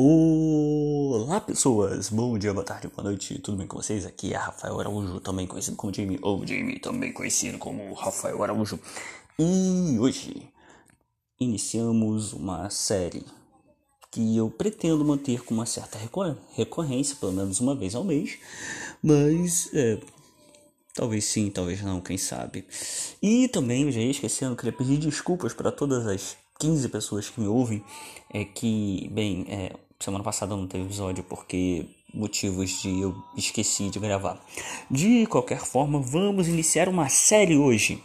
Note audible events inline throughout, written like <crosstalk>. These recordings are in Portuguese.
Olá pessoas, bom dia, boa tarde, boa noite, tudo bem com vocês? Aqui é Rafael Araújo, também conhecido como Jamie, ou Jamie, também conhecido como Rafael Araújo. E hoje iniciamos uma série que eu pretendo manter com uma certa recorrência, pelo menos uma vez ao mês, mas é, talvez sim, talvez não, quem sabe. E também, já ia esquecendo, queria pedir desculpas para todas as 15 pessoas que me ouvem, é que, bem, é, semana passada não teve episódio porque motivos de eu esqueci de gravar. De qualquer forma, vamos iniciar uma série hoje.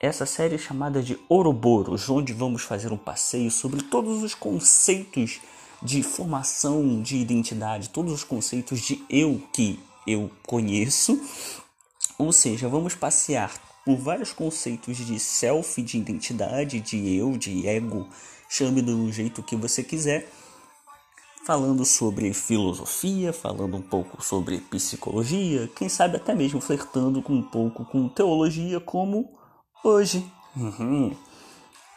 Essa série é chamada de Ouroboros, onde vamos fazer um passeio sobre todos os conceitos de formação de identidade, todos os conceitos de eu que eu conheço. Ou seja, vamos passear por vários conceitos de self, de identidade, de eu, de ego, chame do jeito que você quiser falando sobre filosofia, falando um pouco sobre psicologia, quem sabe até mesmo flertando com um pouco com teologia, como hoje. Uhum.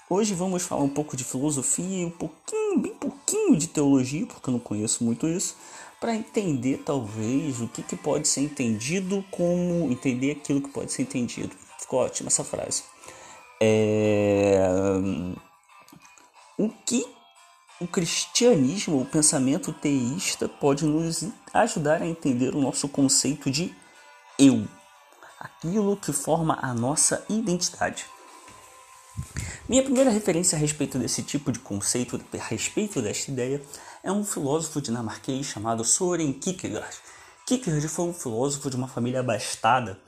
Hoje vamos falar um pouco de filosofia e um pouquinho, bem pouquinho de teologia, porque eu não conheço muito isso, para entender talvez o que, que pode ser entendido como entender aquilo que pode ser entendido. Ficou ótima essa frase. É... O que o cristianismo, o pensamento teísta, pode nos ajudar a entender o nosso conceito de eu, aquilo que forma a nossa identidade. Minha primeira referência a respeito desse tipo de conceito, a respeito desta ideia, é um filósofo dinamarquês chamado Soren Kierkegaard. Kierkegaard foi um filósofo de uma família abastada,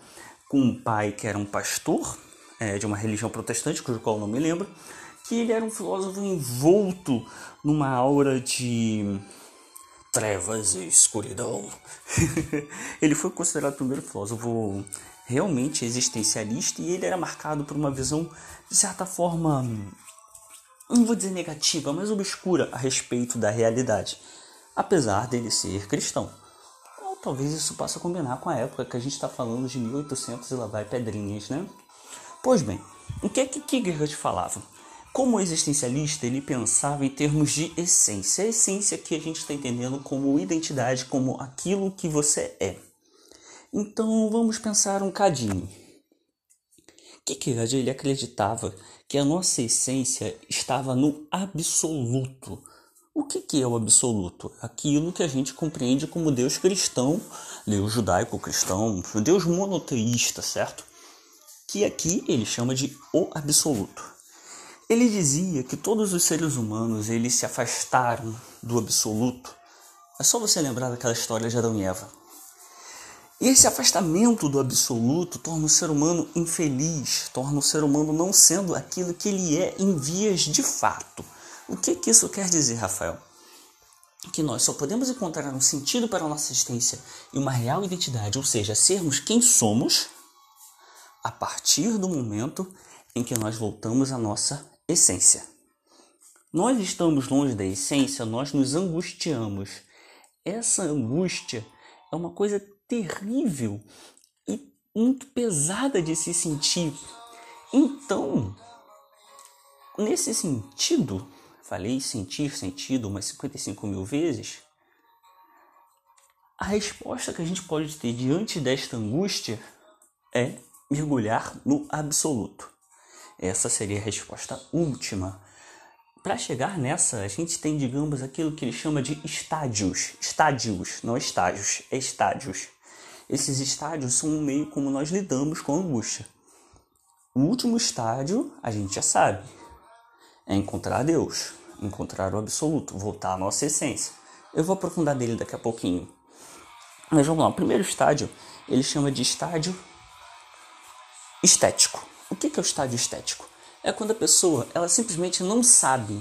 com um pai que era um pastor é, de uma religião protestante, cujo qual não me lembro, que ele era um filósofo envolto numa aura de trevas e escuridão. <laughs> ele foi considerado o primeiro filósofo realmente existencialista e ele era marcado por uma visão, de certa forma, não vou dizer negativa, mas obscura a respeito da realidade, apesar dele ser cristão. Ou talvez isso possa combinar com a época que a gente está falando de 1800 e lá vai pedrinhas, né? Pois bem, o que é que Kierkegaard falava? Como existencialista, ele pensava em termos de essência. A essência que a gente está entendendo como identidade, como aquilo que você é. Então vamos pensar um cadinho. Kierkegaard ele acreditava que a nossa essência estava no absoluto. O que, que é o absoluto? Aquilo que a gente compreende como Deus cristão, Deus judaico-cristão, Deus monoteísta, certo? Que aqui ele chama de o absoluto. Ele dizia que todos os seres humanos eles se afastaram do absoluto. É só você lembrar daquela história de Adão e Eva. E esse afastamento do absoluto torna o ser humano infeliz, torna o ser humano não sendo aquilo que ele é em vias de fato. O que, que isso quer dizer, Rafael? Que nós só podemos encontrar um sentido para a nossa existência e uma real identidade, ou seja, sermos quem somos, a partir do momento em que nós voltamos à nossa essência. Nós estamos longe da essência, nós nos angustiamos. Essa angústia é uma coisa terrível e muito pesada de se sentir. Então, nesse sentido, falei sentir sentido umas 55 mil vezes, a resposta que a gente pode ter diante desta angústia é mergulhar no absoluto. Essa seria a resposta última. Para chegar nessa, a gente tem, digamos, aquilo que ele chama de estádios. Estádios, não estágios, é estádios. Esses estádios são um meio como nós lidamos com a angústia. O último estádio, a gente já sabe, é encontrar Deus, encontrar o absoluto, voltar à nossa essência. Eu vou aprofundar dele daqui a pouquinho. Mas vamos lá, o primeiro estádio, ele chama de estádio estético. O que é o estádio estético? É quando a pessoa ela simplesmente não sabe.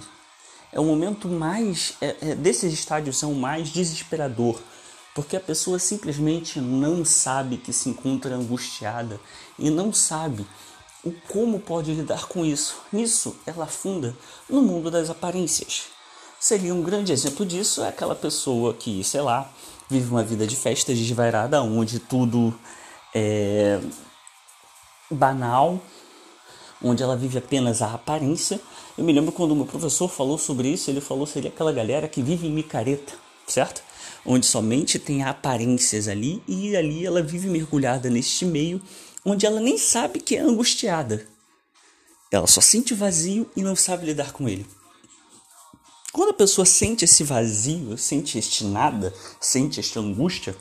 É o momento mais. É, é, desses estádios é o mais desesperador. Porque a pessoa simplesmente não sabe que se encontra angustiada e não sabe o como pode lidar com isso. Nisso, ela afunda no mundo das aparências. Seria um grande exemplo disso é aquela pessoa que, sei lá, vive uma vida de festa desvairada, onde tudo é banal, onde ela vive apenas a aparência. Eu me lembro quando o meu professor falou sobre isso, ele falou seria aquela galera que vive em micareta, certo? Onde somente tem aparências ali e ali ela vive mergulhada neste meio onde ela nem sabe que é angustiada. Ela só sente vazio e não sabe lidar com ele. Quando a pessoa sente esse vazio, sente este nada, sente esta angústia,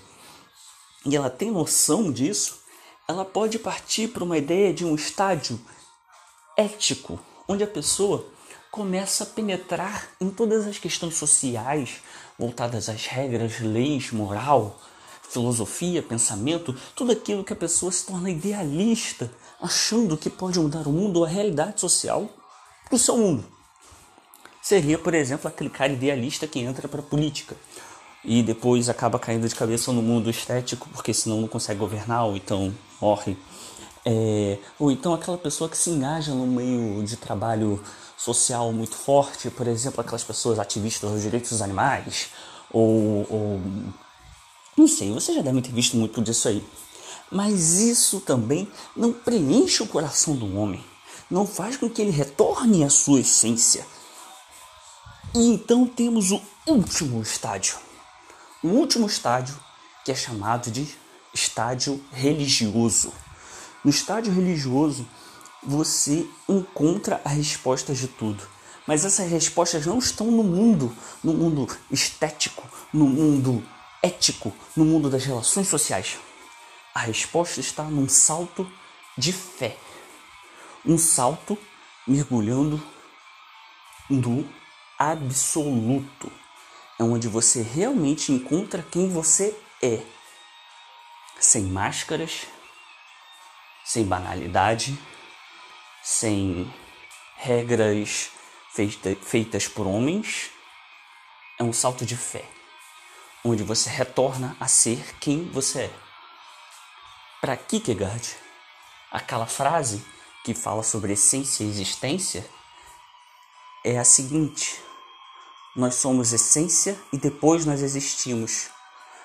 e ela tem noção disso, ela pode partir para uma ideia de um estágio ético, onde a pessoa começa a penetrar em todas as questões sociais voltadas às regras, leis, moral, filosofia, pensamento, tudo aquilo que a pessoa se torna idealista, achando que pode mudar o mundo ou a realidade social para o seu mundo. Seria, por exemplo, aquele cara idealista que entra para a política e depois acaba caindo de cabeça no mundo estético porque senão não consegue governar ou então morre. É, ou então aquela pessoa que se engaja no meio de trabalho social muito forte, por exemplo, aquelas pessoas ativistas dos direitos dos animais, ou, ou não sei, você já deve ter visto muito disso aí. Mas isso também não preenche o coração do homem, não faz com que ele retorne à sua essência. E então temos o último estágio. O último estágio que é chamado de estágio religioso. No estágio religioso, você encontra as respostas de tudo. Mas essas respostas não estão no mundo, no mundo estético, no mundo ético, no mundo das relações sociais. A resposta está num salto de fé. Um salto mergulhando no absoluto. É onde você realmente encontra quem você é. Sem máscaras, sem banalidade, sem regras feita, feitas por homens. É um salto de fé, onde você retorna a ser quem você é. Para Kierkegaard, aquela frase que fala sobre essência e existência é a seguinte: nós somos essência e depois nós existimos.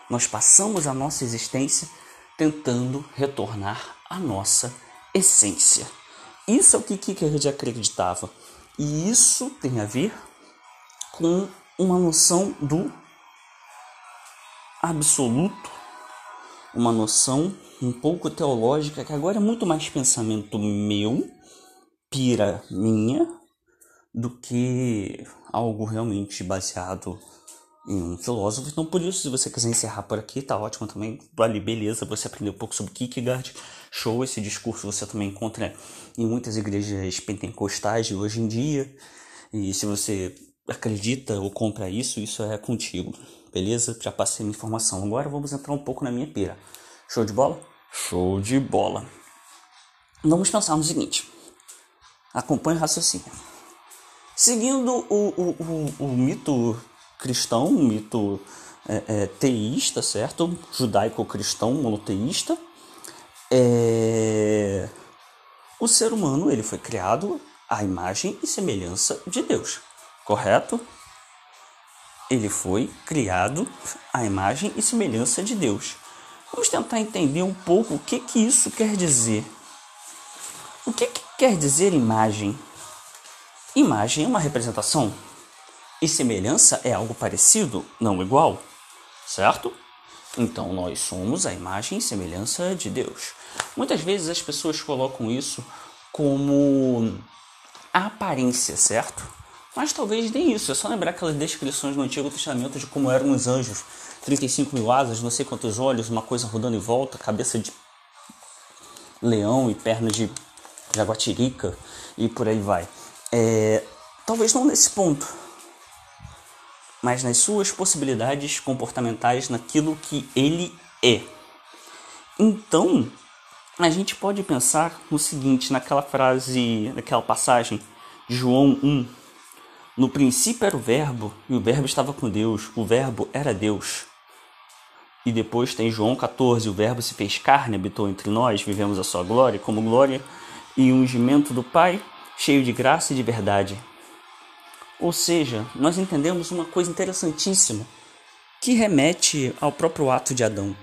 Nós passamos a nossa existência tentando retornar à nossa essência. Isso é o que Kierkegaard acreditava. E isso tem a ver com uma noção do absoluto, uma noção um pouco teológica que agora é muito mais pensamento meu, pira minha, do que algo realmente baseado em um filósofo. Então, por isso, se você quiser encerrar por aqui, tá ótimo também. Vale, beleza, você aprendeu um pouco sobre Kierkegaard. Show, esse discurso você também encontra em muitas igrejas pentecostais de hoje em dia. E se você acredita ou compra isso, isso é contigo. Beleza? Já passei minha informação. Agora vamos entrar um pouco na minha pira. Show de bola? Show de bola. Vamos pensar no seguinte. Acompanhe o raciocínio. Seguindo o, o, o, o mito cristão, um mito é, é, teísta, certo? Judaico-cristão, monoteísta, é... o ser humano ele foi criado à imagem e semelhança de Deus, correto? Ele foi criado à imagem e semelhança de Deus. Vamos tentar entender um pouco o que, que isso quer dizer. O que, que quer dizer imagem? Imagem é uma representação e semelhança é algo parecido, não igual, certo? Então nós somos a imagem e semelhança de Deus. Muitas vezes as pessoas colocam isso como a aparência, certo? Mas talvez nem isso, é só lembrar aquelas descrições no Antigo Testamento de como eram os anjos: 35 mil asas, não sei quantos olhos, uma coisa rodando em volta, cabeça de leão e perna de jaguatirica e por aí vai. É, talvez não nesse ponto, mas nas suas possibilidades comportamentais, naquilo que ele é. Então, a gente pode pensar no seguinte, naquela frase, naquela passagem de João 1. No princípio era o Verbo, e o Verbo estava com Deus, o Verbo era Deus. E depois tem João 14, o Verbo se fez carne, habitou entre nós, vivemos a sua glória, como glória e ungimento do Pai, cheio de graça e de verdade. Ou seja, nós entendemos uma coisa interessantíssima que remete ao próprio ato de Adão.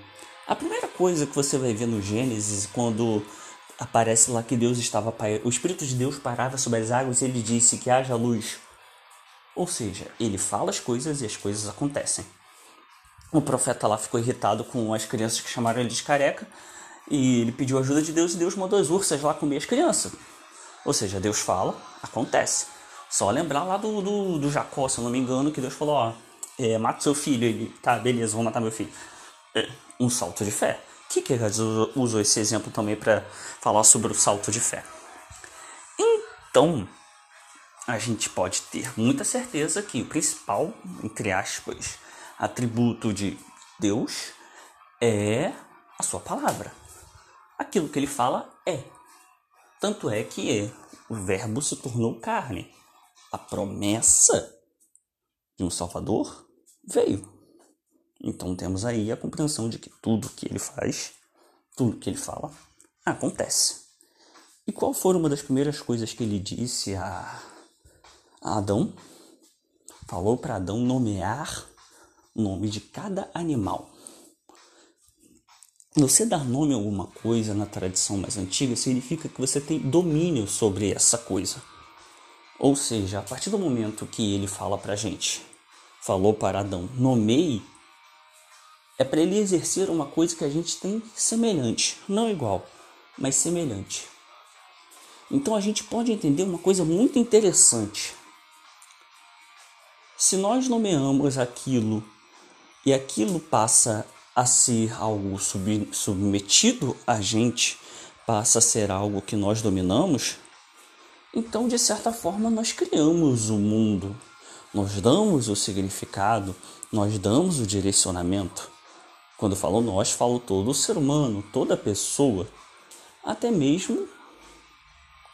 A primeira coisa que você vai ver no Gênesis, quando aparece lá que Deus estava o espírito de Deus parava sobre as águas e ele disse que haja luz. Ou seja, ele fala as coisas e as coisas acontecem. O profeta lá ficou irritado com as crianças que chamaram ele de careca e ele pediu ajuda de Deus e Deus mandou as ursas lá comer as crianças. Ou seja, Deus fala, acontece. Só lembrar lá do, do, do Jacó, se eu não me engano, que Deus falou, ó, é, mata seu filho. Ele, tá, beleza, vou matar meu filho. É, um salto de fé. Que que Jesus usou esse exemplo também para falar sobre o salto de fé? Então, a gente pode ter muita certeza que o principal, entre aspas, atributo de Deus é a sua palavra. Aquilo que ele fala é. Tanto é que é, o Verbo se tornou carne. A promessa de um Salvador veio. Então temos aí a compreensão de que tudo que ele faz, tudo que ele fala, acontece. E qual foi uma das primeiras coisas que ele disse a, Adão? Falou para Adão nomear o nome de cada animal. Você dar nome a alguma coisa na tradição mais antiga significa que você tem domínio sobre essa coisa. Ou seja, a partir do momento que ele fala para gente, falou para Adão, nomeie, é para ele exercer uma coisa que a gente tem semelhante, não igual, mas semelhante. Então a gente pode entender uma coisa muito interessante. Se nós nomeamos aquilo e aquilo passa a ser algo sub, submetido a gente, passa a ser algo que nós dominamos, então de certa forma nós criamos o mundo, nós damos o significado, nós damos o direcionamento. Quando falo nós, falo todo ser humano, toda pessoa, até mesmo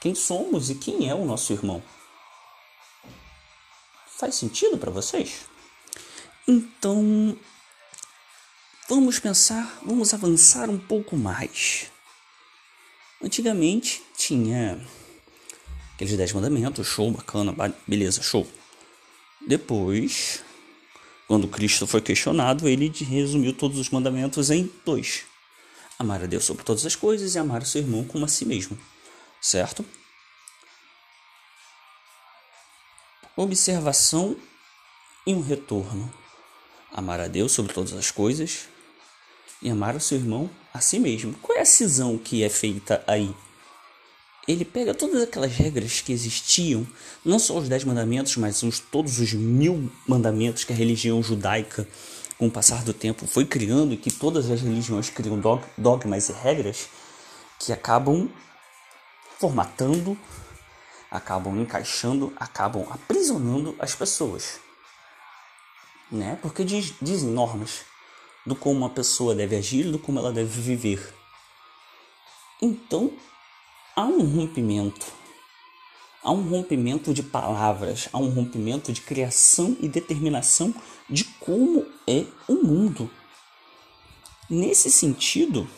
quem somos e quem é o nosso irmão. Faz sentido para vocês? Então, Vamos pensar, vamos avançar um pouco mais. Antigamente tinha aqueles dez mandamentos, show, bacana, beleza, show. Depois, quando Cristo foi questionado, ele resumiu todos os mandamentos em dois: amar a Deus sobre todas as coisas e amar o seu irmão como a si mesmo, certo? Observação e um retorno. Amar a Deus sobre todas as coisas e amar o seu irmão a si mesmo. Qual é a cisão que é feita aí? Ele pega todas aquelas regras que existiam, não só os dez mandamentos, mas os, todos os mil mandamentos que a religião judaica, com o passar do tempo, foi criando e que todas as religiões criam dogmas e regras que acabam formatando, acabam encaixando, acabam aprisionando as pessoas. Né? Porque diz, dizem normas do como uma pessoa deve agir, do como ela deve viver. Então, há um rompimento. Há um rompimento de palavras, há um rompimento de criação e determinação de como é o mundo. Nesse sentido,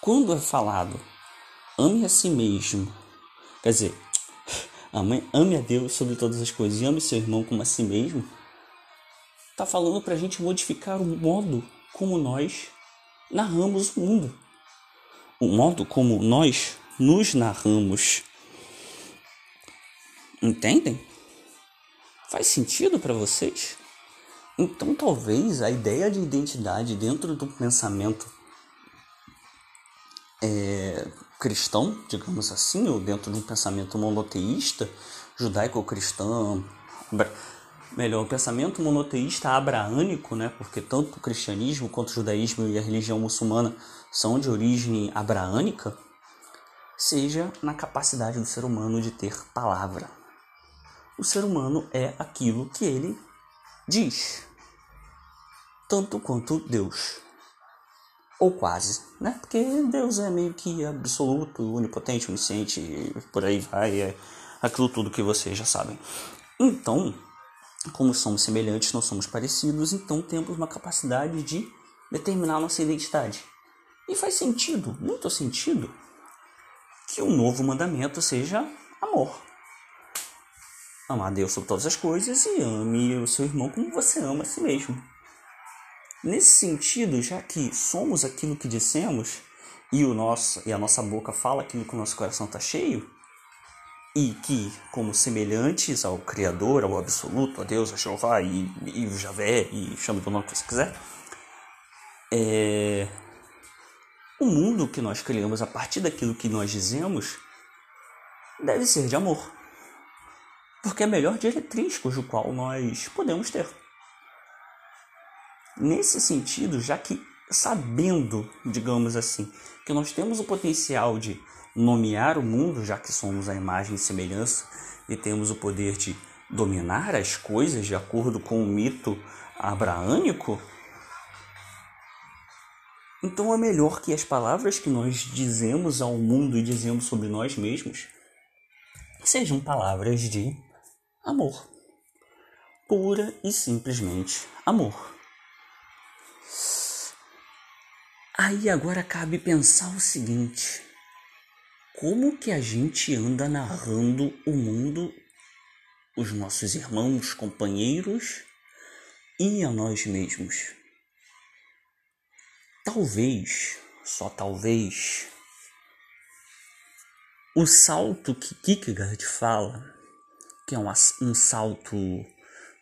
quando é falado ame a si mesmo, quer dizer, ame a Deus sobre todas as coisas e ame seu irmão como a si mesmo, está falando para a gente modificar o modo como nós narramos o mundo, o modo como nós nos narramos. Entendem? Faz sentido para vocês? Então, talvez a ideia de identidade dentro do pensamento é, cristão, digamos assim, ou dentro de um pensamento monoteísta, judaico-cristão, melhor, o pensamento monoteísta abraânico, né, porque tanto o cristianismo quanto o judaísmo e a religião muçulmana são de origem abraânica, seja na capacidade do ser humano de ter palavra. O ser humano é aquilo que ele diz, tanto quanto Deus. Ou quase, né? Porque Deus é meio que absoluto, onipotente, onisciente, por aí vai, é aquilo tudo que vocês já sabem. Então, como somos semelhantes, não somos parecidos, então temos uma capacidade de determinar nossa identidade. E faz sentido, muito sentido, que o novo mandamento seja amor. Amar a Deus sobre todas as coisas e ame o seu irmão como você ama a si mesmo. Nesse sentido, já que somos aquilo que dissemos, e, o nosso, e a nossa boca fala aquilo que o nosso coração está cheio, e que, como semelhantes ao Criador, ao Absoluto, a Deus, a Jeová e, e o Javé, e chame do nome que você quiser, é, o mundo que nós criamos a partir daquilo que nós dizemos deve ser de amor. Porque é a melhor diretriz cujo qual nós podemos ter. Nesse sentido, já que sabendo, digamos assim, que nós temos o potencial de nomear o mundo, já que somos a imagem e semelhança e temos o poder de dominar as coisas de acordo com o mito abraânico, então é melhor que as palavras que nós dizemos ao mundo e dizemos sobre nós mesmos sejam palavras de amor. Pura e simplesmente amor. Aí agora cabe pensar o seguinte: como que a gente anda narrando o mundo, os nossos irmãos, companheiros e a nós mesmos? Talvez, só talvez, o salto que Kierkegaard fala, que é um, um salto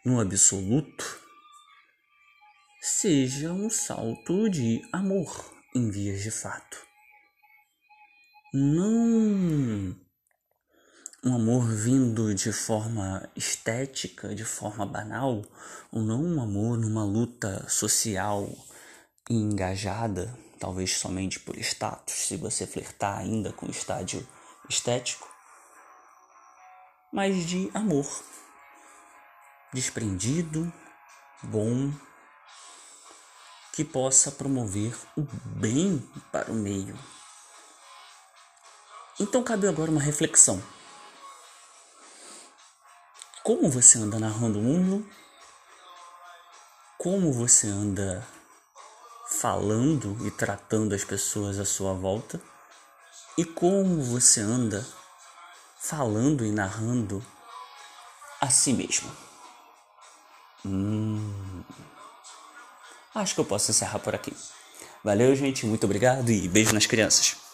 no absoluto, seja um salto de amor em vias de fato não. Um amor vindo de forma estética, de forma banal, ou não um amor numa luta social engajada, talvez somente por status, se você flertar ainda com o estádio estético, mas de amor. Desprendido, bom, que possa promover o bem para o meio então cabe agora uma reflexão. Como você anda narrando o mundo? Como você anda falando e tratando as pessoas à sua volta? E como você anda falando e narrando a si mesmo? Hum, acho que eu posso encerrar por aqui. Valeu, gente. Muito obrigado e beijo nas crianças.